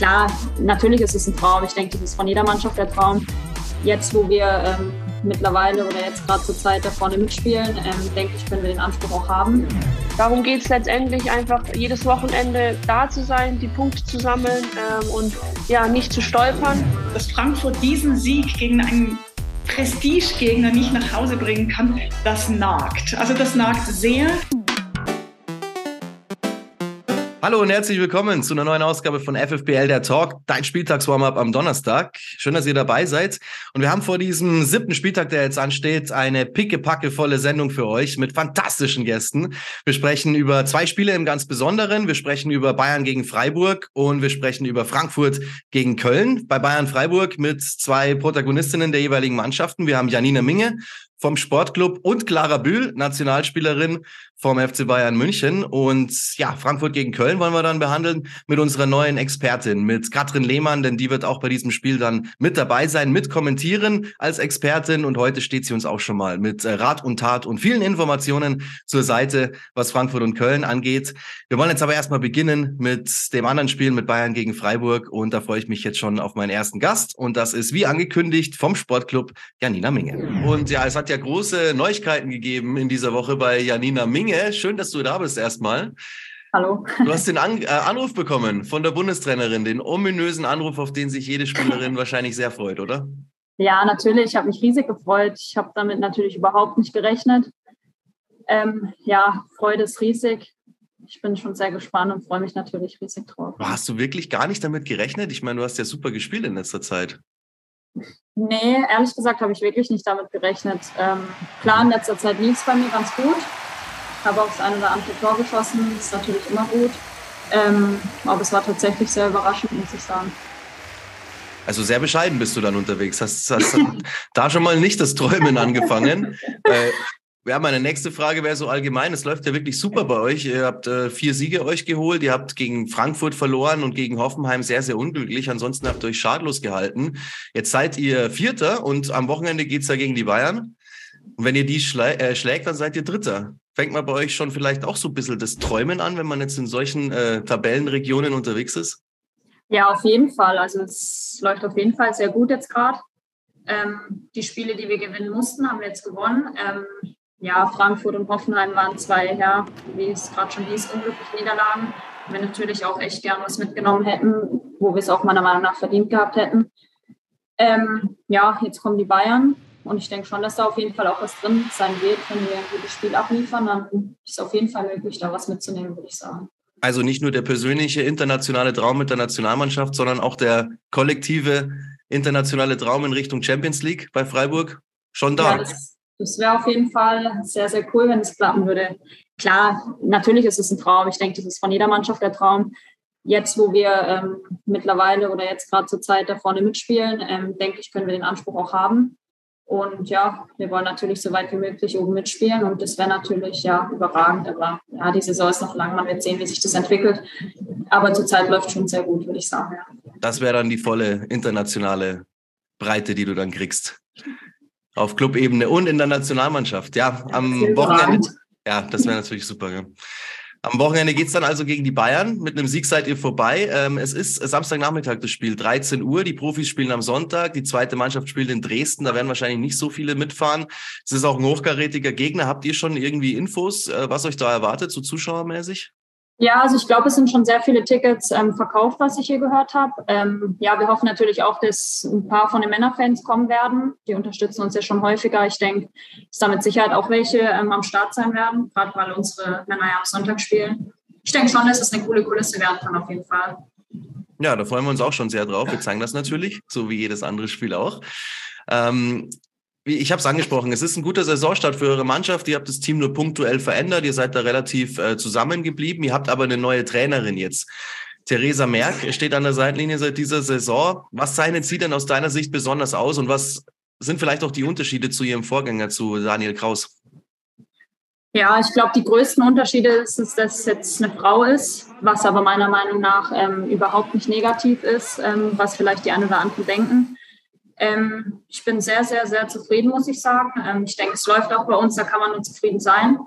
klar, natürlich ist es ein Traum. Ich denke, das ist von jeder Mannschaft der Traum. Jetzt, wo wir ähm, mittlerweile oder jetzt gerade zur Zeit da vorne mitspielen, ähm, denke ich, können wir den Anspruch auch haben. Darum geht es letztendlich einfach, jedes Wochenende da zu sein, die Punkte zu sammeln ähm, und ja, nicht zu stolpern. Dass Frankfurt diesen Sieg gegen einen Prestigegegner nicht nach Hause bringen kann, das nagt. Also das nagt sehr. Hallo und herzlich willkommen zu einer neuen Ausgabe von FFBL der Talk, dein Spieltagswarm-up am Donnerstag. Schön, dass ihr dabei seid. Und wir haben vor diesem siebten Spieltag, der jetzt ansteht, eine pickepackevolle Sendung für euch mit fantastischen Gästen. Wir sprechen über zwei Spiele im ganz Besonderen. Wir sprechen über Bayern gegen Freiburg und wir sprechen über Frankfurt gegen Köln. Bei Bayern Freiburg mit zwei Protagonistinnen der jeweiligen Mannschaften. Wir haben Janina Minge vom Sportclub und Clara Bühl, Nationalspielerin vom FC Bayern München. Und ja, Frankfurt gegen Köln wollen wir dann behandeln mit unserer neuen Expertin, mit Katrin Lehmann, denn die wird auch bei diesem Spiel dann mit dabei sein, mit kommentieren als Expertin. Und heute steht sie uns auch schon mal mit äh, Rat und Tat und vielen Informationen zur Seite, was Frankfurt und Köln angeht. Wir wollen jetzt aber erstmal beginnen mit dem anderen Spiel mit Bayern gegen Freiburg. Und da freue ich mich jetzt schon auf meinen ersten Gast. Und das ist wie angekündigt vom Sportclub Janina Minge. Und ja, es hat ja große Neuigkeiten gegeben in dieser Woche bei Janina Minge. Schön, dass du da bist erstmal. Hallo. Du hast den An äh, Anruf bekommen von der Bundestrainerin, den ominösen Anruf, auf den sich jede Spielerin wahrscheinlich sehr freut, oder? Ja, natürlich. Ich habe mich riesig gefreut. Ich habe damit natürlich überhaupt nicht gerechnet. Ähm, ja, Freude ist riesig. Ich bin schon sehr gespannt und freue mich natürlich riesig drauf. Hast du wirklich gar nicht damit gerechnet? Ich meine, du hast ja super gespielt in letzter Zeit. Nee, ehrlich gesagt habe ich wirklich nicht damit gerechnet. Ähm, klar, in letzter Zeit lief es bei mir ganz gut. Habe auch das eine oder andere Tor geschossen, ist natürlich immer gut. Ähm, aber es war tatsächlich sehr überraschend, muss ich sagen. Also sehr bescheiden bist du dann unterwegs. Hast, hast da schon mal nicht das Träumen angefangen. äh, ja, meine nächste Frage wäre so allgemein. Es läuft ja wirklich super bei euch. Ihr habt äh, vier Siege euch geholt. Ihr habt gegen Frankfurt verloren und gegen Hoffenheim sehr, sehr unglücklich. Ansonsten habt ihr euch schadlos gehalten. Jetzt seid ihr Vierter und am Wochenende geht's ja gegen die Bayern. Und wenn ihr die schlä äh, schlägt, dann seid ihr Dritter. Fängt man bei euch schon vielleicht auch so ein bisschen das Träumen an, wenn man jetzt in solchen äh, Tabellenregionen unterwegs ist? Ja, auf jeden Fall. Also es läuft auf jeden Fall sehr gut jetzt gerade. Ähm, die Spiele, die wir gewinnen mussten, haben wir jetzt gewonnen. Ähm, ja, Frankfurt und Hoffenheim waren zwei, ja, wie es gerade schon hieß, unglückliche Niederlagen. Wir natürlich auch echt gern was mitgenommen hätten, wo wir es auch meiner Meinung nach verdient gehabt hätten. Ähm, ja, jetzt kommen die Bayern und ich denke schon, dass da auf jeden Fall auch was drin sein wird. Wenn wir ein gutes Spiel abliefern, dann ist es auf jeden Fall möglich, da was mitzunehmen, würde ich sagen. Also nicht nur der persönliche internationale Traum mit der Nationalmannschaft, sondern auch der kollektive internationale Traum in Richtung Champions League bei Freiburg schon da. Ja, das, das wäre auf jeden Fall sehr, sehr cool, wenn es klappen würde. Klar, natürlich ist es ein Traum. Ich denke, das ist von jeder Mannschaft der Traum. Jetzt, wo wir ähm, mittlerweile oder jetzt gerade zur Zeit da vorne mitspielen, ähm, denke ich, können wir den Anspruch auch haben. Und ja, wir wollen natürlich so weit wie möglich oben mitspielen und das wäre natürlich ja überragend. Aber ja, die Saison ist noch lang, man wird sehen, wie sich das entwickelt. Aber zurzeit läuft schon sehr gut, würde ich sagen. Ja. Das wäre dann die volle internationale Breite, die du dann kriegst auf Clubebene und in der Nationalmannschaft. Ja, am Wochenende. Ja, das wäre natürlich super. Ja. Am Wochenende geht's dann also gegen die Bayern. Mit einem Sieg seid ihr vorbei. Ähm, es ist Samstagnachmittag das Spiel, 13 Uhr. Die Profis spielen am Sonntag. Die zweite Mannschaft spielt in Dresden. Da werden wahrscheinlich nicht so viele mitfahren. Es ist auch ein hochkarätiger Gegner. Habt ihr schon irgendwie Infos, äh, was euch da erwartet, so zuschauermäßig? Ja, also ich glaube, es sind schon sehr viele Tickets ähm, verkauft, was ich hier gehört habe. Ähm, ja, wir hoffen natürlich auch, dass ein paar von den Männerfans kommen werden. Die unterstützen uns ja schon häufiger. Ich denke, dass da mit Sicherheit auch welche ähm, am Start sein werden, gerade weil unsere Männer ja am Sonntag spielen. Ich denke schon, dass es eine coole Kulisse werden kann, auf jeden Fall. Ja, da freuen wir uns auch schon sehr drauf. Wir zeigen das natürlich, so wie jedes andere Spiel auch. Ähm, ich habe es angesprochen, es ist ein guter Saisonstart für eure Mannschaft. Ihr habt das Team nur punktuell verändert. Ihr seid da relativ äh, zusammengeblieben. Ihr habt aber eine neue Trainerin jetzt. Theresa Merck steht an der Seitenlinie seit dieser Saison. Was zeichnet sie denn aus deiner Sicht besonders aus und was sind vielleicht auch die Unterschiede zu ihrem Vorgänger, zu Daniel Kraus? Ja, ich glaube, die größten Unterschiede ist, dass es jetzt eine Frau ist, was aber meiner Meinung nach ähm, überhaupt nicht negativ ist, ähm, was vielleicht die einen oder anderen denken. Ähm, ich bin sehr, sehr, sehr zufrieden, muss ich sagen. Ähm, ich denke, es läuft auch bei uns, da kann man nur zufrieden sein.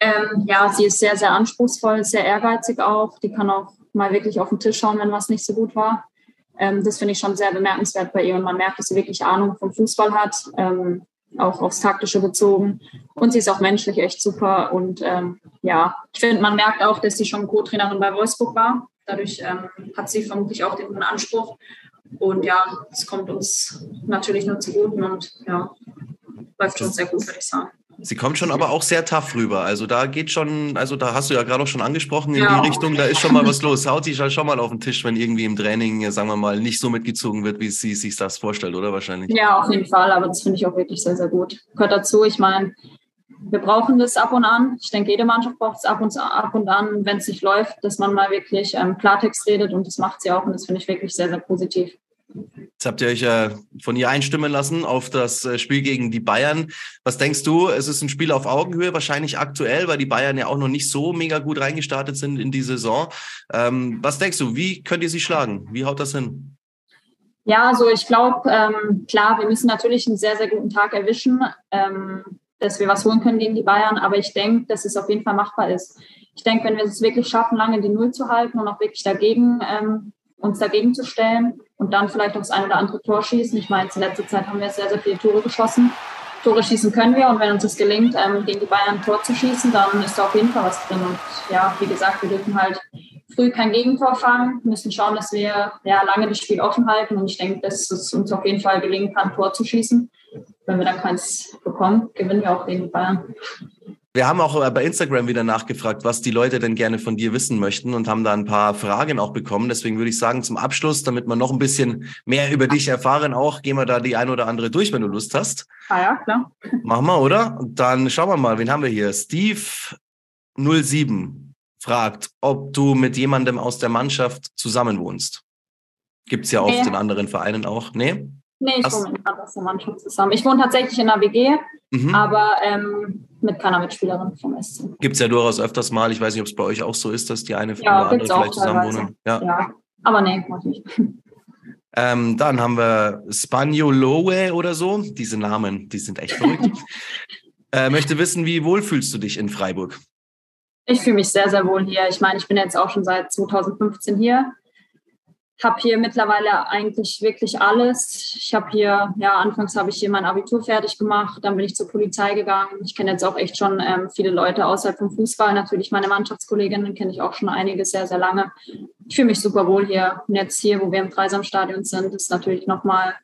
Ähm, ja, sie ist sehr, sehr anspruchsvoll, sehr ehrgeizig auch. Die kann auch mal wirklich auf den Tisch schauen, wenn was nicht so gut war. Ähm, das finde ich schon sehr bemerkenswert bei ihr und man merkt, dass sie wirklich Ahnung vom Fußball hat, ähm, auch aufs Taktische bezogen. Und sie ist auch menschlich echt super. Und ähm, ja, ich finde, man merkt auch, dass sie schon Co-Trainerin bei Wolfsburg war. Dadurch hat sie vermutlich auch den Anspruch. Und ja, es kommt uns natürlich nur zu guten und ja, läuft schon sehr gut, würde ich sagen. Sie kommt schon aber auch sehr tough rüber. Also da geht schon, also da hast du ja gerade auch schon angesprochen in ja. die Richtung, da ist schon mal was los. Haut sich halt schon mal auf den Tisch, wenn irgendwie im Training, sagen wir mal, nicht so mitgezogen wird, wie sie sich das vorstellt, oder wahrscheinlich? Ja, auf jeden Fall, aber das finde ich auch wirklich sehr, sehr gut. Gehört dazu, ich meine, wir brauchen das ab und an. Ich denke, jede Mannschaft braucht es ab und, ab und an, wenn es nicht läuft, dass man mal wirklich ähm, Klartext redet und das macht sie auch und das finde ich wirklich sehr, sehr positiv. Jetzt habt ihr euch äh, von ihr einstimmen lassen auf das äh, Spiel gegen die Bayern. Was denkst du? Es ist ein Spiel auf Augenhöhe, wahrscheinlich aktuell, weil die Bayern ja auch noch nicht so mega gut reingestartet sind in die Saison. Ähm, was denkst du? Wie könnt ihr sie schlagen? Wie haut das hin? Ja, also ich glaube, ähm, klar, wir müssen natürlich einen sehr, sehr guten Tag erwischen, ähm, dass wir was holen können gegen die Bayern. Aber ich denke, dass es auf jeden Fall machbar ist. Ich denke, wenn wir es wirklich schaffen, lange die Null zu halten und auch wirklich dagegen ähm, uns dagegen zu stellen und dann vielleicht auch das ein oder andere Tor schießen. Ich meine, in letzter Zeit haben wir sehr, sehr viele Tore geschossen. Tore schießen können wir und wenn uns das gelingt, ähm, gegen die Bayern ein Tor zu schießen, dann ist da auf jeden Fall was drin. Und ja, wie gesagt, wir dürfen halt früh kein Gegentor fangen, müssen schauen, dass wir ja, lange das Spiel offen halten und ich denke, dass es uns auf jeden Fall gelingen kann, Tor zu schießen. Wenn wir dann keins bekommen, gewinnen wir auch gegen Bayern. Wir haben auch äh, bei Instagram wieder nachgefragt, was die Leute denn gerne von dir wissen möchten und haben da ein paar Fragen auch bekommen. Deswegen würde ich sagen, zum Abschluss, damit wir noch ein bisschen mehr über dich erfahren, auch gehen wir da die ein oder andere durch, wenn du Lust hast. Ah ja, klar. Machen wir, oder? Und dann schauen wir mal, wen haben wir hier? Steve07 fragt, ob du mit jemandem aus der Mannschaft zusammenwohnst. Gibt es ja oft nee. in anderen Vereinen auch. Nee? Nee, ich wohne mit der Mannschaft zusammen. Ich wohne tatsächlich in einer WG, mhm. aber ähm, mit keiner Mitspielerin vom SC. Gibt es ja durchaus öfters mal. Ich weiß nicht, ob es bei euch auch so ist, dass die eine ja, oder andere vielleicht zusammen wohnen. Ja. ja, aber nee, mach ich nicht. Ähm, dann haben wir Spaniolowe oder so. Diese Namen, die sind echt verrückt. äh, möchte wissen, wie wohl fühlst du dich in Freiburg? Ich fühle mich sehr, sehr wohl hier. Ich meine, ich bin jetzt auch schon seit 2015 hier habe hier mittlerweile eigentlich wirklich alles. Ich habe hier, ja, anfangs habe ich hier mein Abitur fertig gemacht, dann bin ich zur Polizei gegangen. Ich kenne jetzt auch echt schon ähm, viele Leute außerhalb vom Fußball. Natürlich meine Mannschaftskolleginnen kenne ich auch schon einige sehr, sehr lange. Ich fühle mich super wohl hier. Und jetzt hier, wo wir im Dreisamstadion sind, ist natürlich nochmal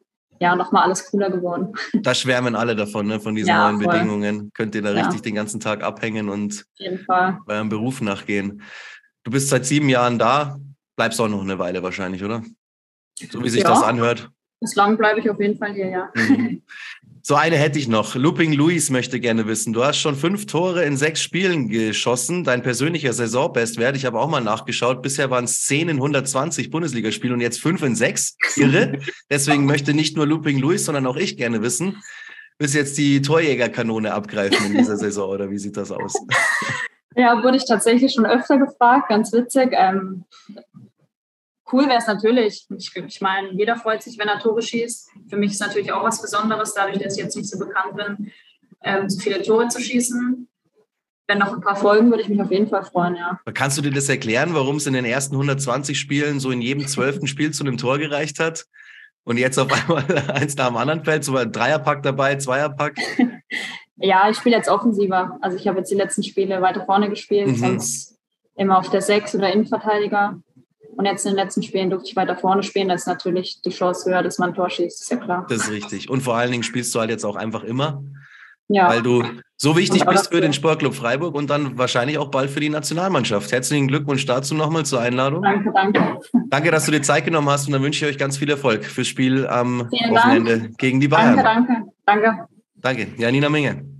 ja, nochmal alles cooler geworden. Da schwärmen alle davon, ne, von diesen ja, neuen voll. Bedingungen. Könnt ihr da ja. richtig den ganzen Tag abhängen und eurem Beruf nachgehen. Du bist seit sieben Jahren da bleibst auch noch eine Weile wahrscheinlich, oder? So wie sich ja, das anhört. Bislang bleibe ich auf jeden Fall hier, ja. Mhm. So eine hätte ich noch. Looping Luis möchte gerne wissen. Du hast schon fünf Tore in sechs Spielen geschossen. Dein persönlicher Saisonbestwert. Ich habe auch mal nachgeschaut. Bisher waren es zehn in 120 Bundesligaspielen und jetzt fünf in sechs. Irre. Deswegen möchte nicht nur Looping Luis, sondern auch ich gerne wissen. Willst du jetzt die Torjägerkanone abgreifen in dieser Saison oder wie sieht das aus? Ja, wurde ich tatsächlich schon öfter gefragt. Ganz witzig. Ähm, cool wäre es natürlich. Ich, ich meine, jeder freut sich, wenn er Tore schießt. Für mich ist natürlich auch was Besonderes, dadurch, dass ich jetzt nicht so bekannt bin, ähm, so viele Tore zu schießen. Wenn noch ein paar Folgen, würde ich mich auf jeden Fall freuen, ja. Kannst du dir das erklären, warum es in den ersten 120 Spielen so in jedem zwölften Spiel zu einem Tor gereicht hat? Und jetzt auf einmal eins nach dem anderen fällt, so ein Dreierpack dabei, Zweierpack? ja, ich spiele jetzt offensiver. Also ich habe jetzt die letzten Spiele weiter vorne gespielt, mhm. sonst immer auf der Sechs oder Innenverteidiger. Und jetzt in den letzten Spielen durfte ich weiter vorne spielen. Da ist natürlich die Chance höher, dass man ein Tor schießt, ist ja klar. Das ist richtig. Und vor allen Dingen spielst du halt jetzt auch einfach immer. Ja. Weil du so wichtig bist für den Sportclub Freiburg und dann wahrscheinlich auch bald für die Nationalmannschaft. Herzlichen Glückwunsch dazu nochmal zur Einladung. Danke, danke. Danke, dass du dir Zeit genommen hast und dann wünsche ich euch ganz viel Erfolg fürs Spiel am Wochenende gegen die Bayern. Danke, danke. Danke. Danke. Janina Menge.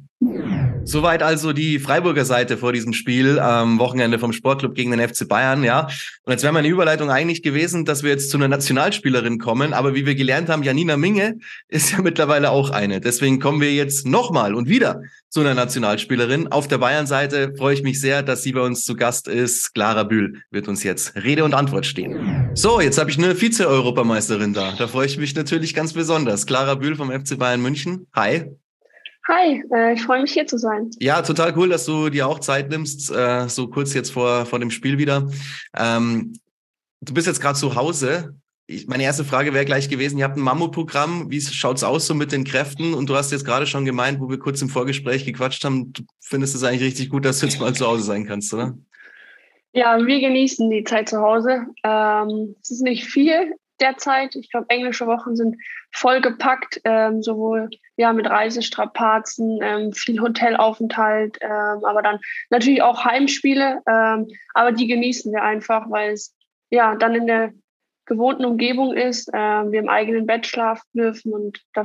Soweit also die Freiburger Seite vor diesem Spiel am Wochenende vom Sportclub gegen den FC Bayern, ja. Und jetzt wäre meine Überleitung eigentlich gewesen, dass wir jetzt zu einer Nationalspielerin kommen. Aber wie wir gelernt haben, Janina Minge ist ja mittlerweile auch eine. Deswegen kommen wir jetzt nochmal und wieder zu einer Nationalspielerin. Auf der Bayern-Seite freue ich mich sehr, dass sie bei uns zu Gast ist. Clara Bühl wird uns jetzt Rede und Antwort stehen. So, jetzt habe ich eine Vize-Europameisterin da. Da freue ich mich natürlich ganz besonders. Clara Bühl vom FC Bayern München. Hi. Hi, äh, ich freue mich hier zu sein. Ja, total cool, dass du dir auch Zeit nimmst, äh, so kurz jetzt vor, vor dem Spiel wieder. Ähm, du bist jetzt gerade zu Hause. Ich, meine erste Frage wäre gleich gewesen, ihr habt ein Mammutprogramm, wie schaut es aus so mit den Kräften? Und du hast jetzt gerade schon gemeint, wo wir kurz im Vorgespräch gequatscht haben, du findest es eigentlich richtig gut, dass du jetzt mal zu Hause sein kannst, oder? Ja, wir genießen die Zeit zu Hause. Ähm, es ist nicht viel derzeit. Ich glaube, englische Wochen sind vollgepackt, ähm, sowohl ja mit Reisestrapazen, ähm, viel Hotelaufenthalt, ähm, aber dann natürlich auch Heimspiele. Ähm, aber die genießen wir einfach, weil es ja dann in der gewohnten Umgebung ist, äh, wir im eigenen Bett schlafen dürfen und da,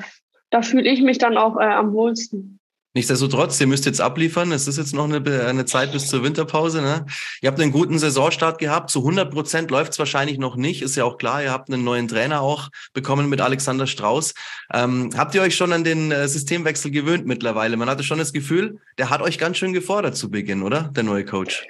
da fühle ich mich dann auch äh, am wohlsten. Nichtsdestotrotz, ihr müsst jetzt abliefern. Es ist jetzt noch eine, eine Zeit bis zur Winterpause. Ne? Ihr habt einen guten Saisonstart gehabt. Zu 100 Prozent läuft es wahrscheinlich noch nicht. Ist ja auch klar, ihr habt einen neuen Trainer auch bekommen mit Alexander Strauß. Ähm, habt ihr euch schon an den äh, Systemwechsel gewöhnt mittlerweile? Man hatte schon das Gefühl, der hat euch ganz schön gefordert zu Beginn, oder? Der neue Coach.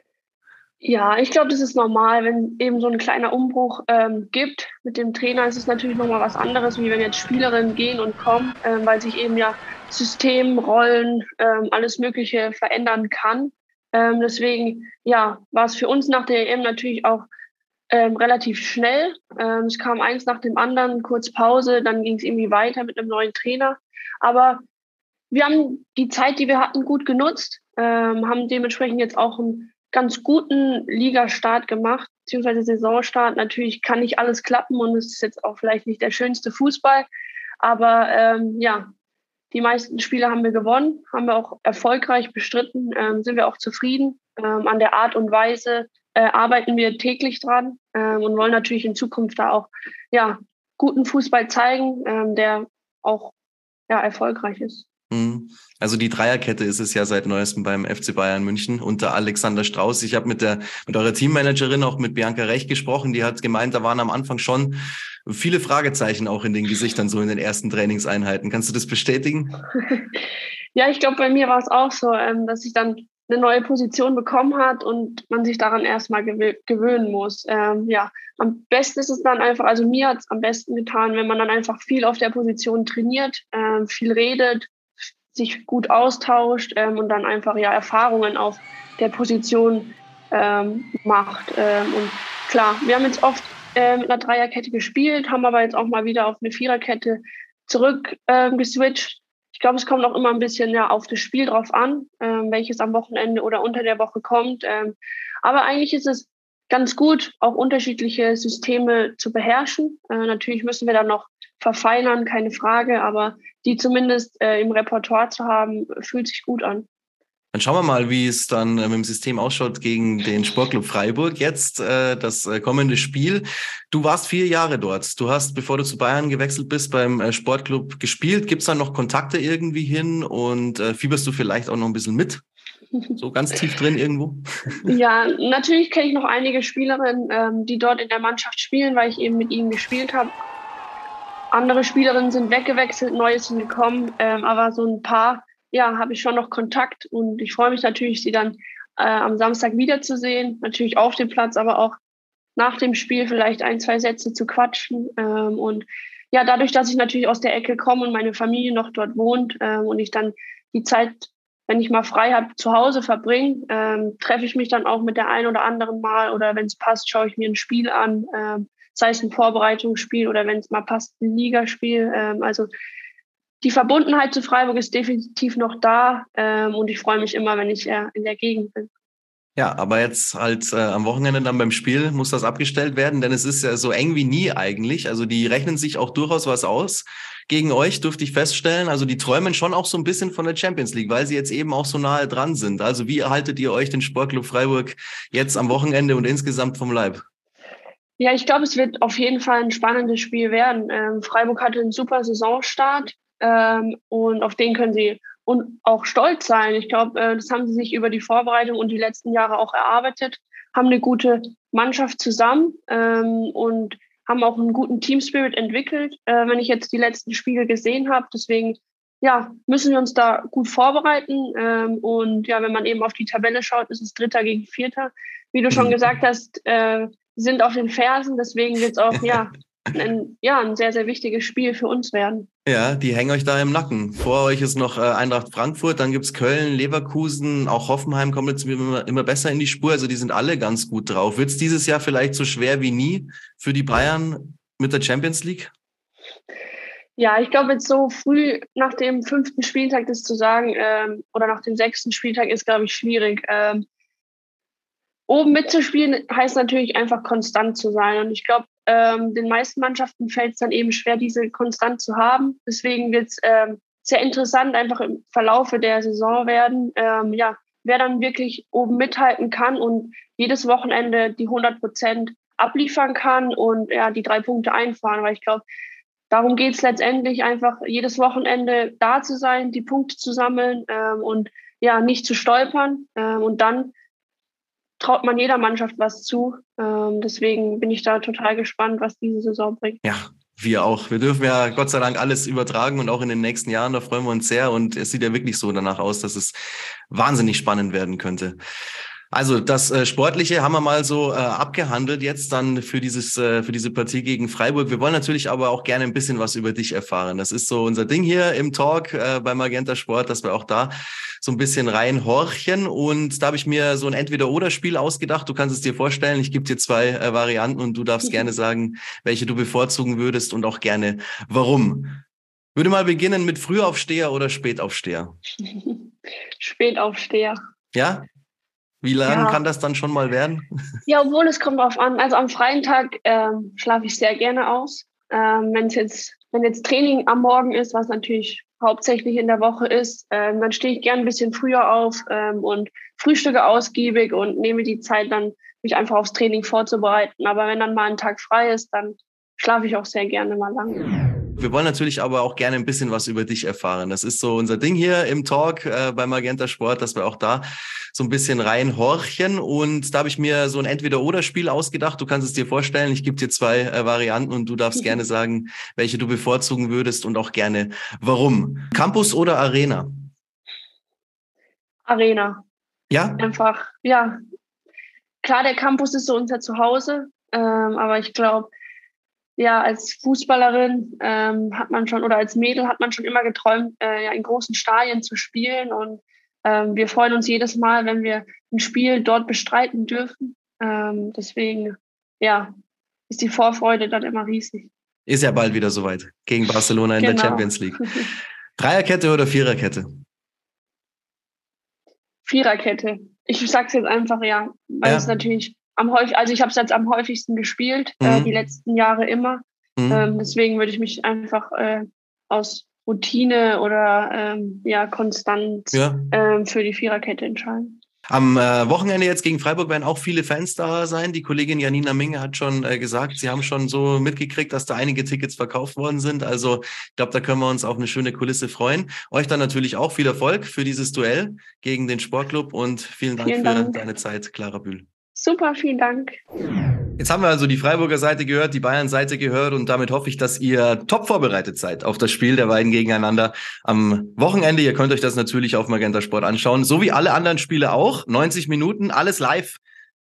Ja, ich glaube, das ist normal, wenn eben so ein kleiner Umbruch ähm, gibt. Mit dem Trainer ist es natürlich nochmal was anderes, wie wenn jetzt Spielerinnen gehen und kommen, ähm, weil sich eben ja System, Rollen, ähm, alles Mögliche verändern kann. Ähm, deswegen, ja, war es für uns nach der EM natürlich auch ähm, relativ schnell. Ähm, es kam eins nach dem anderen, kurz Pause, dann ging es irgendwie weiter mit einem neuen Trainer. Aber wir haben die Zeit, die wir hatten, gut genutzt, ähm, haben dementsprechend jetzt auch einen ganz guten Ligastart gemacht, beziehungsweise Saisonstart. Natürlich kann nicht alles klappen und es ist jetzt auch vielleicht nicht der schönste Fußball. Aber ähm, ja, die meisten Spiele haben wir gewonnen, haben wir auch erfolgreich bestritten, ähm, sind wir auch zufrieden. Ähm, an der Art und Weise äh, arbeiten wir täglich dran ähm, und wollen natürlich in Zukunft da auch ja, guten Fußball zeigen, ähm, der auch ja, erfolgreich ist. Mhm. Also die Dreierkette ist es ja seit neuestem beim FC Bayern München unter Alexander Strauß. Ich habe mit der mit eurer Teammanagerin auch mit Bianca Recht gesprochen. Die hat gemeint, da waren am Anfang schon viele Fragezeichen auch in den Gesichtern so in den ersten Trainingseinheiten. Kannst du das bestätigen? Ja, ich glaube, bei mir war es auch so, ähm, dass ich dann eine neue Position bekommen hat und man sich daran erstmal gewöhnen muss. Ähm, ja, am besten ist es dann einfach, also mir hat es am besten getan, wenn man dann einfach viel auf der Position trainiert, ähm, viel redet, sich gut austauscht ähm, und dann einfach ja Erfahrungen auf der Position ähm, macht. Ähm, und klar, wir haben jetzt oft äh, mit einer Dreierkette gespielt, haben aber jetzt auch mal wieder auf eine Viererkette zurück äh, geswitcht. Ich glaube, es kommt auch immer ein bisschen ja, auf das Spiel drauf an, äh, welches am Wochenende oder unter der Woche kommt. Ähm, aber eigentlich ist es ganz gut, auch unterschiedliche Systeme zu beherrschen. Äh, natürlich müssen wir dann noch verfeinern, keine Frage, aber die zumindest äh, im Repertoire zu haben, fühlt sich gut an. Dann schauen wir mal, wie es dann äh, mit dem System ausschaut gegen den Sportclub Freiburg. Jetzt äh, das äh, kommende Spiel. Du warst vier Jahre dort. Du hast, bevor du zu Bayern gewechselt bist, beim äh, Sportclub gespielt. Gibt es da noch Kontakte irgendwie hin und äh, fieberst du vielleicht auch noch ein bisschen mit? So ganz tief drin irgendwo? Ja, natürlich kenne ich noch einige Spielerinnen, ähm, die dort in der Mannschaft spielen, weil ich eben mit ihnen gespielt habe. Andere Spielerinnen sind weggewechselt, neue sind gekommen, ähm, aber so ein paar, ja, habe ich schon noch Kontakt und ich freue mich natürlich, sie dann äh, am Samstag wiederzusehen. Natürlich auf dem Platz, aber auch nach dem Spiel vielleicht ein, zwei Sätze zu quatschen. Ähm, und ja, dadurch, dass ich natürlich aus der Ecke komme und meine Familie noch dort wohnt ähm, und ich dann die Zeit, wenn ich mal frei habe, zu Hause verbringe, ähm, treffe ich mich dann auch mit der einen oder anderen Mal oder wenn es passt, schaue ich mir ein Spiel an. Ähm, sei es ein Vorbereitungsspiel oder wenn es mal passt, ein Ligaspiel. Ähm, also die Verbundenheit zu Freiburg ist definitiv noch da ähm, und ich freue mich immer, wenn ich äh, in der Gegend bin. Ja, aber jetzt halt äh, am Wochenende dann beim Spiel muss das abgestellt werden, denn es ist ja so eng wie nie eigentlich. Also die rechnen sich auch durchaus was aus. Gegen euch durfte ich feststellen, also die träumen schon auch so ein bisschen von der Champions League, weil sie jetzt eben auch so nahe dran sind. Also wie erhaltet ihr euch den Sportclub Freiburg jetzt am Wochenende und insgesamt vom Leib? Ja, ich glaube, es wird auf jeden Fall ein spannendes Spiel werden. Ähm, Freiburg hatte einen super Saisonstart ähm, und auf den können sie und auch stolz sein. Ich glaube, äh, das haben sie sich über die Vorbereitung und die letzten Jahre auch erarbeitet, haben eine gute Mannschaft zusammen ähm, und haben auch einen guten Team-Spirit entwickelt, äh, wenn ich jetzt die letzten Spiele gesehen habe. Deswegen ja, müssen wir uns da gut vorbereiten. Ähm, und ja, wenn man eben auf die Tabelle schaut, ist es Dritter gegen Vierter. Wie du schon mhm. gesagt hast, äh, sind auf den Fersen, deswegen wird es auch ja, ein, ja, ein sehr, sehr wichtiges Spiel für uns werden. Ja, die hängen euch da im Nacken. Vor euch ist noch äh, Eintracht Frankfurt, dann gibt's Köln, Leverkusen, auch Hoffenheim kommt jetzt immer, immer besser in die Spur. Also die sind alle ganz gut drauf. Wird's dieses Jahr vielleicht so schwer wie nie für die Bayern mit der Champions League? Ja, ich glaube, jetzt so früh nach dem fünften Spieltag das zu sagen ähm, oder nach dem sechsten Spieltag ist, glaube ich, schwierig. Ähm, oben mitzuspielen heißt natürlich einfach konstant zu sein. Und ich glaube, ähm, den meisten Mannschaften fällt es dann eben schwer, diese konstant zu haben. Deswegen wird es ähm, sehr interessant einfach im Verlaufe der Saison werden, ähm, ja, wer dann wirklich oben mithalten kann und jedes Wochenende die 100 Prozent abliefern kann und ja, die drei Punkte einfahren. Weil ich glaube, darum geht es letztendlich einfach jedes Wochenende da zu sein, die Punkte zu sammeln ähm, und ja, nicht zu stolpern. Ähm, und dann traut man jeder Mannschaft was zu. Ähm, deswegen bin ich da total gespannt, was diese Saison bringt. Ja, wir auch. Wir dürfen ja Gott sei Dank alles übertragen und auch in den nächsten Jahren, da freuen wir uns sehr. Und es sieht ja wirklich so danach aus, dass es wahnsinnig spannend werden könnte. Also das äh, Sportliche haben wir mal so äh, abgehandelt jetzt dann für dieses äh, für diese Partie gegen Freiburg. Wir wollen natürlich aber auch gerne ein bisschen was über dich erfahren. Das ist so unser Ding hier im Talk äh, bei Magenta Sport, dass wir auch da so ein bisschen reinhorchen. Und da habe ich mir so ein Entweder-Oder-Spiel ausgedacht. Du kannst es dir vorstellen. Ich gebe dir zwei äh, Varianten und du darfst gerne sagen, welche du bevorzugen würdest und auch gerne warum. Würde mal beginnen mit Frühaufsteher oder Spätaufsteher? Spätaufsteher. Ja? Wie lange ja. kann das dann schon mal werden? Ja, obwohl es kommt drauf an. Also am freien Tag ähm, schlafe ich sehr gerne aus. Ähm, wenn jetzt, wenn jetzt Training am Morgen ist, was natürlich hauptsächlich in der Woche ist, ähm, dann stehe ich gern ein bisschen früher auf ähm, und frühstücke ausgiebig und nehme die Zeit dann, mich einfach aufs Training vorzubereiten. Aber wenn dann mal ein Tag frei ist, dann schlafe ich auch sehr gerne mal lang. Wir wollen natürlich aber auch gerne ein bisschen was über dich erfahren. Das ist so unser Ding hier im Talk äh, bei Magenta Sport, dass wir auch da so ein bisschen reinhorchen. Und da habe ich mir so ein Entweder-Oder-Spiel ausgedacht. Du kannst es dir vorstellen. Ich gebe dir zwei äh, Varianten und du darfst gerne sagen, welche du bevorzugen würdest und auch gerne warum. Campus oder Arena? Arena. Ja? Einfach, ja. Klar, der Campus ist so unser Zuhause, ähm, aber ich glaube, ja, als Fußballerin ähm, hat man schon oder als Mädel hat man schon immer geträumt, äh, ja, in großen Stadien zu spielen. Und ähm, wir freuen uns jedes Mal, wenn wir ein Spiel dort bestreiten dürfen. Ähm, deswegen, ja, ist die Vorfreude dann immer riesig. Ist ja bald wieder soweit gegen Barcelona in genau. der Champions League. Dreierkette oder Viererkette? Viererkette. Ich sag's jetzt einfach ja, weil ja. es natürlich am häufig, also ich habe es jetzt am häufigsten gespielt, äh, mhm. äh, die letzten Jahre immer. Mhm. Ähm, deswegen würde ich mich einfach äh, aus Routine oder ähm, ja, Konstanz ja. Ähm, für die Viererkette entscheiden. Am äh, Wochenende jetzt gegen Freiburg werden auch viele Fans da sein. Die Kollegin Janina Minge hat schon äh, gesagt, sie haben schon so mitgekriegt, dass da einige Tickets verkauft worden sind. Also ich glaube, da können wir uns auf eine schöne Kulisse freuen. Euch dann natürlich auch viel Erfolg für dieses Duell gegen den Sportclub und vielen Dank vielen für Dank. deine Zeit, Clara Bühl. Super, vielen Dank. Jetzt haben wir also die Freiburger Seite gehört, die Bayern-Seite gehört und damit hoffe ich, dass ihr top vorbereitet seid auf das Spiel der beiden gegeneinander am Wochenende. Ihr könnt euch das natürlich auf Magenta Sport anschauen, so wie alle anderen Spiele auch. 90 Minuten, alles live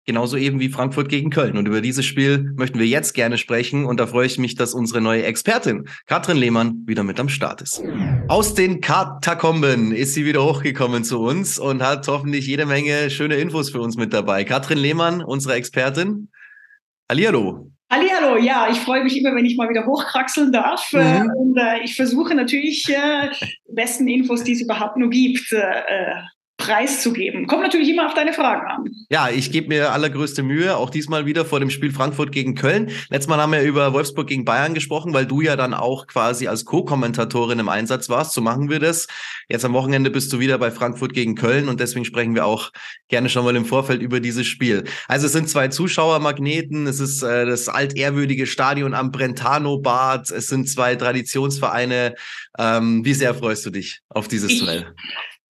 Genauso eben wie Frankfurt gegen Köln. Und über dieses Spiel möchten wir jetzt gerne sprechen. Und da freue ich mich, dass unsere neue Expertin, Katrin Lehmann, wieder mit am Start ist. Aus den Katakomben ist sie wieder hochgekommen zu uns und hat hoffentlich jede Menge schöne Infos für uns mit dabei. Katrin Lehmann, unsere Expertin. Hallihallo. Hallihallo, ja, ich freue mich immer, wenn ich mal wieder hochkraxeln darf. Mhm. Und äh, ich versuche natürlich, äh, besten Infos, die es überhaupt nur gibt, äh, preiszugeben. Kommt natürlich immer auf deine Fragen an. Ja, ich gebe mir allergrößte Mühe, auch diesmal wieder vor dem Spiel Frankfurt gegen Köln. Letztes Mal haben wir über Wolfsburg gegen Bayern gesprochen, weil du ja dann auch quasi als Co-Kommentatorin im Einsatz warst. So machen wir das. Jetzt am Wochenende bist du wieder bei Frankfurt gegen Köln und deswegen sprechen wir auch gerne schon mal im Vorfeld über dieses Spiel. Also es sind zwei Zuschauermagneten, es ist äh, das altehrwürdige Stadion am Brentano-Bad, es sind zwei Traditionsvereine. Ähm, wie sehr freust du dich auf dieses Duell?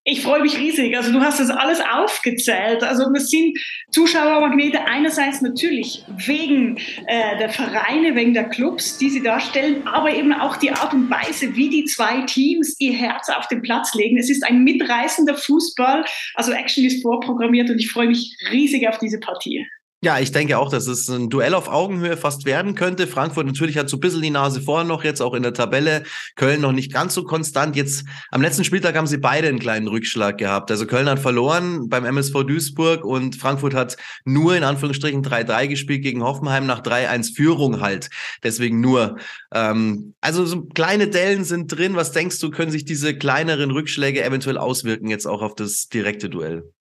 Ich freue mich riesig. Also du hast das alles aufgezählt. Also es sind Zuschauermagnete einerseits natürlich wegen äh, der Vereine, wegen der Clubs, die sie darstellen, aber eben auch die Art und Weise, wie die zwei Teams ihr Herz auf den Platz legen. Es ist ein mitreißender Fußball. Also Action ist vorprogrammiert und ich freue mich riesig auf diese Partie. Ja, ich denke auch, dass es ein Duell auf Augenhöhe fast werden könnte. Frankfurt natürlich hat so ein bisschen die Nase vorher noch, jetzt auch in der Tabelle. Köln noch nicht ganz so konstant. Jetzt am letzten Spieltag haben sie beide einen kleinen Rückschlag gehabt. Also Köln hat verloren beim MSV Duisburg und Frankfurt hat nur in Anführungsstrichen 3-3 gespielt gegen Hoffenheim nach 3-1 Führung halt. Deswegen nur. Ähm, also so kleine Dellen sind drin. Was denkst du, können sich diese kleineren Rückschläge eventuell auswirken jetzt auch auf das direkte Duell?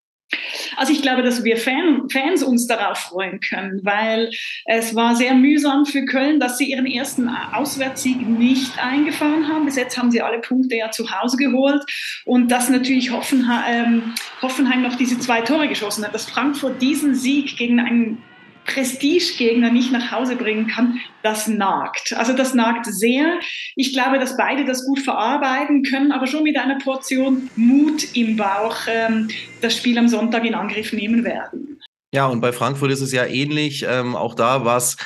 Also ich glaube, dass wir Fan, Fans uns darauf freuen können, weil es war sehr mühsam für Köln, dass sie ihren ersten Auswärtssieg nicht eingefahren haben. Bis jetzt haben sie alle Punkte ja zu Hause geholt und dass natürlich Hoffenheim, ähm, Hoffenheim noch diese zwei Tore geschossen hat, dass Frankfurt diesen Sieg gegen einen Prestigegegner nicht nach Hause bringen kann, das nagt. Also das nagt sehr. Ich glaube, dass beide das gut verarbeiten können, aber schon mit einer Portion Mut im Bauch ähm, das Spiel am Sonntag in Angriff nehmen werden. Ja, und bei Frankfurt ist es ja ähnlich. Ähm, auch da war es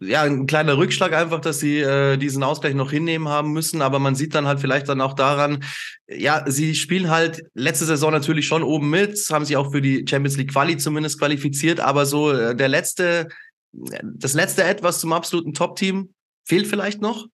ja, ein kleiner Rückschlag einfach, dass sie äh, diesen Ausgleich noch hinnehmen haben müssen. Aber man sieht dann halt vielleicht dann auch daran, ja, sie spielen halt letzte Saison natürlich schon oben mit, haben sich auch für die Champions League Quali zumindest qualifiziert. Aber so äh, der letzte, das letzte Etwas zum absoluten Top-Team fehlt vielleicht noch.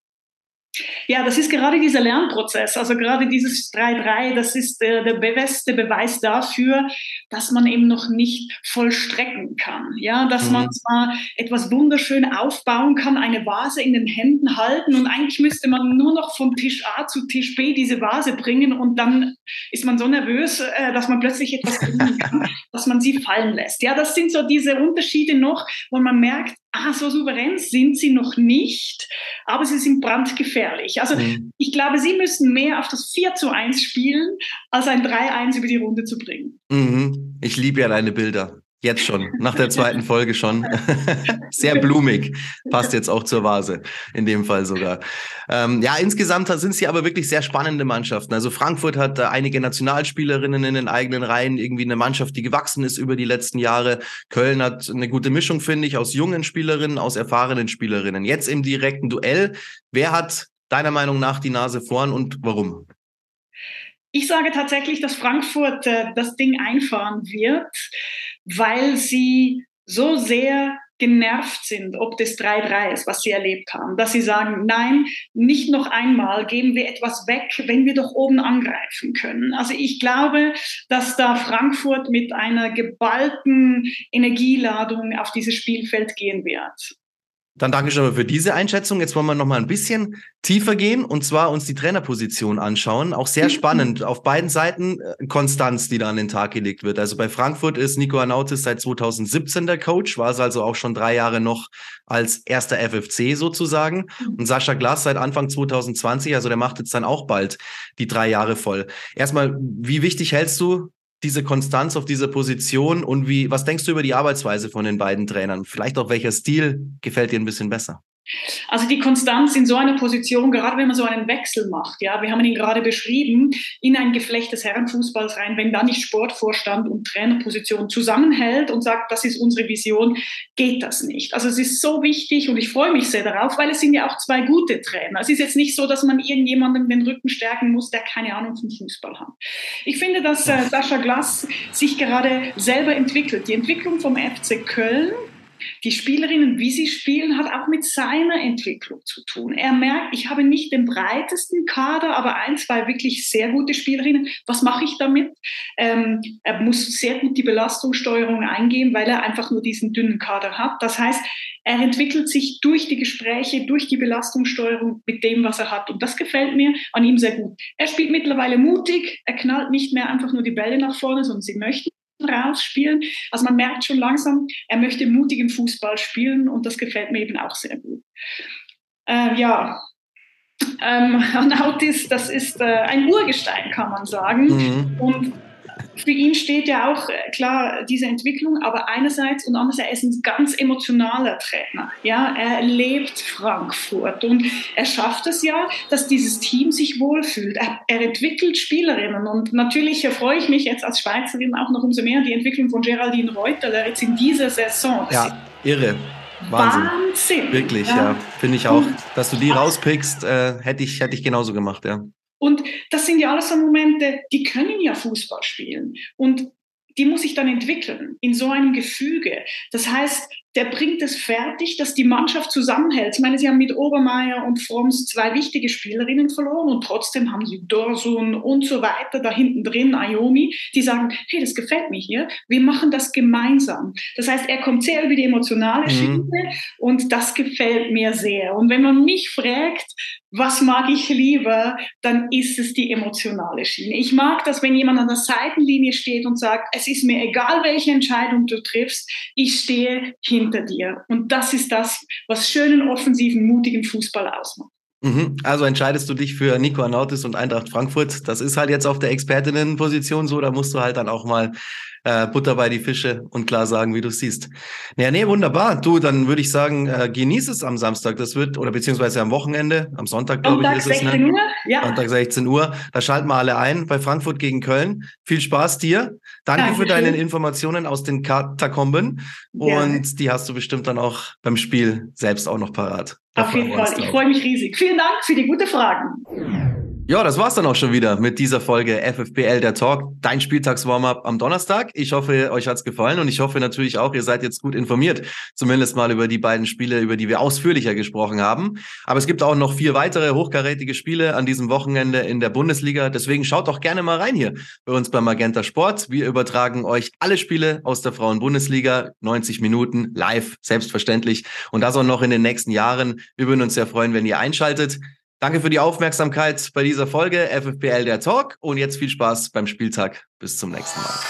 Ja, das ist gerade dieser Lernprozess, also gerade dieses 3-3, das ist der, der beste Beweis dafür, dass man eben noch nicht vollstrecken kann. Ja, dass mhm. man zwar etwas wunderschön aufbauen kann, eine Vase in den Händen halten und eigentlich müsste man nur noch von Tisch A zu Tisch B diese Vase bringen und dann ist man so nervös, äh, dass man plötzlich etwas bringen kann, dass man sie fallen lässt. Ja, das sind so diese Unterschiede noch, wo man merkt, ah, so souverän sind sie noch nicht, aber sie sind brandgefährlich. Also mhm. ich glaube, sie müssen mehr auf das 4 zu 1 spielen, als ein 3-1 über die Runde zu bringen. Mhm. Ich liebe ja deine Bilder. Jetzt schon, nach der zweiten Folge schon. Sehr blumig. Passt jetzt auch zur Vase, in dem Fall sogar. Ähm, ja, insgesamt sind sie aber wirklich sehr spannende Mannschaften. Also Frankfurt hat äh, einige Nationalspielerinnen in den eigenen Reihen, irgendwie eine Mannschaft, die gewachsen ist über die letzten Jahre. Köln hat eine gute Mischung, finde ich, aus jungen Spielerinnen, aus erfahrenen Spielerinnen. Jetzt im direkten Duell. Wer hat deiner Meinung nach die Nase vorn und warum? Ich sage tatsächlich, dass Frankfurt äh, das Ding einfahren wird, weil sie so sehr genervt sind, ob das 3-3 ist, was sie erlebt haben, dass sie sagen, nein, nicht noch einmal geben wir etwas weg, wenn wir doch oben angreifen können. Also ich glaube, dass da Frankfurt mit einer geballten Energieladung auf dieses Spielfeld gehen wird. Dann danke ich aber für diese Einschätzung. Jetzt wollen wir noch mal ein bisschen tiefer gehen und zwar uns die Trainerposition anschauen. Auch sehr spannend. Auf beiden Seiten äh, Konstanz, die da an den Tag gelegt wird. Also bei Frankfurt ist Nico Arnautis seit 2017 der Coach, war es also auch schon drei Jahre noch als erster FFC sozusagen. Mhm. Und Sascha Glass seit Anfang 2020, also der macht jetzt dann auch bald die drei Jahre voll. Erstmal, wie wichtig hältst du diese Konstanz auf dieser Position und wie, was denkst du über die Arbeitsweise von den beiden Trainern? Vielleicht auch welcher Stil gefällt dir ein bisschen besser? Also die Konstanz in so einer Position, gerade wenn man so einen Wechsel macht, ja, wir haben ihn gerade beschrieben, in ein Geflecht des Herrenfußballs rein, wenn da nicht Sportvorstand und Trainerposition zusammenhält und sagt, das ist unsere Vision, geht das nicht. Also es ist so wichtig und ich freue mich sehr darauf, weil es sind ja auch zwei gute Trainer. Es ist jetzt nicht so, dass man irgendjemandem den Rücken stärken muss, der keine Ahnung vom Fußball hat. Ich finde, dass äh, Sascha Glass sich gerade selber entwickelt. Die Entwicklung vom FC Köln die Spielerinnen, wie sie spielen, hat auch mit seiner Entwicklung zu tun. Er merkt, ich habe nicht den breitesten Kader, aber ein, zwei wirklich sehr gute Spielerinnen. Was mache ich damit? Ähm, er muss sehr gut die Belastungssteuerung eingehen, weil er einfach nur diesen dünnen Kader hat. Das heißt, er entwickelt sich durch die Gespräche, durch die Belastungssteuerung mit dem, was er hat. Und das gefällt mir an ihm sehr gut. Er spielt mittlerweile mutig. Er knallt nicht mehr einfach nur die Bälle nach vorne, sondern sie möchten rausspielen. Also man merkt schon langsam, er möchte mutigen Fußball spielen und das gefällt mir eben auch sehr gut. Äh, ja, ähm, Anautis, das ist äh, ein Urgestein, kann man sagen. Mhm. Und für ihn steht ja auch äh, klar diese Entwicklung, aber einerseits und andererseits, er ist ein ganz emotionaler Trainer. Ja, er lebt Frankfurt und er schafft es ja, dass dieses Team sich wohlfühlt. Er, er entwickelt Spielerinnen und natürlich freue ich mich jetzt als Schweizerin auch noch umso mehr die Entwicklung von Geraldine Reuter jetzt in dieser Saison. Ja, irre. Wahnsinn. Wahnsinn. Wirklich, ja. ja. Finde ich auch. Dass du die rauspickst, äh, hätte ich, hätte ich genauso gemacht, ja. Und das sind ja alles so Momente, die können ja Fußball spielen. Und die muss ich dann entwickeln in so einem Gefüge. Das heißt, der bringt es fertig, dass die Mannschaft zusammenhält. Ich meine, sie haben mit Obermeier und Froms zwei wichtige Spielerinnen verloren und trotzdem haben sie Dorsun und so weiter da hinten drin, Ayomi, die sagen, hey, das gefällt mir hier, wir machen das gemeinsam. Das heißt, er kommt sehr über die emotionale mhm. Schiene und das gefällt mir sehr. Und wenn man mich fragt, was mag ich lieber, dann ist es die emotionale Schiene. Ich mag das, wenn jemand an der Seitenlinie steht und sagt, es ist mir egal, welche Entscheidung du triffst, ich stehe hinter dir. Und das ist das, was schönen, offensiven, mutigen Fußball ausmacht. Mhm. Also entscheidest du dich für Nico Anautis und Eintracht Frankfurt. Das ist halt jetzt auf der Expertinnenposition so, da musst du halt dann auch mal äh, Butter bei die Fische und klar sagen, wie du siehst. Ja, nee, wunderbar. Du, dann würde ich sagen, äh, genieß es am Samstag. Das wird, oder beziehungsweise am Wochenende, am Sonntag, glaube ich, ist 16 es. Ne? Uhr? Ja. Sonntag 16 Uhr. Da schalten wir alle ein bei Frankfurt gegen Köln. Viel Spaß dir. Danke Dankeschön. für deine Informationen aus den Katakomben. Und ja. die hast du bestimmt dann auch beim Spiel selbst auch noch parat. Auf jeden Fall. Ich freue mich riesig. Vielen Dank für die gute Fragen. Ja, das war's dann auch schon wieder mit dieser Folge FFPL der Talk, dein Spieltags-Warm-up am Donnerstag. Ich hoffe, euch hat's gefallen und ich hoffe natürlich auch, ihr seid jetzt gut informiert, zumindest mal über die beiden Spiele, über die wir ausführlicher gesprochen haben. Aber es gibt auch noch vier weitere hochkarätige Spiele an diesem Wochenende in der Bundesliga. Deswegen schaut doch gerne mal rein hier bei uns beim Magenta Sport. Wir übertragen euch alle Spiele aus der Frauen-Bundesliga, 90 Minuten live, selbstverständlich. Und das auch noch in den nächsten Jahren. Wir würden uns sehr freuen, wenn ihr einschaltet. Danke für die Aufmerksamkeit bei dieser Folge FFPL der Talk und jetzt viel Spaß beim Spieltag. Bis zum nächsten Mal.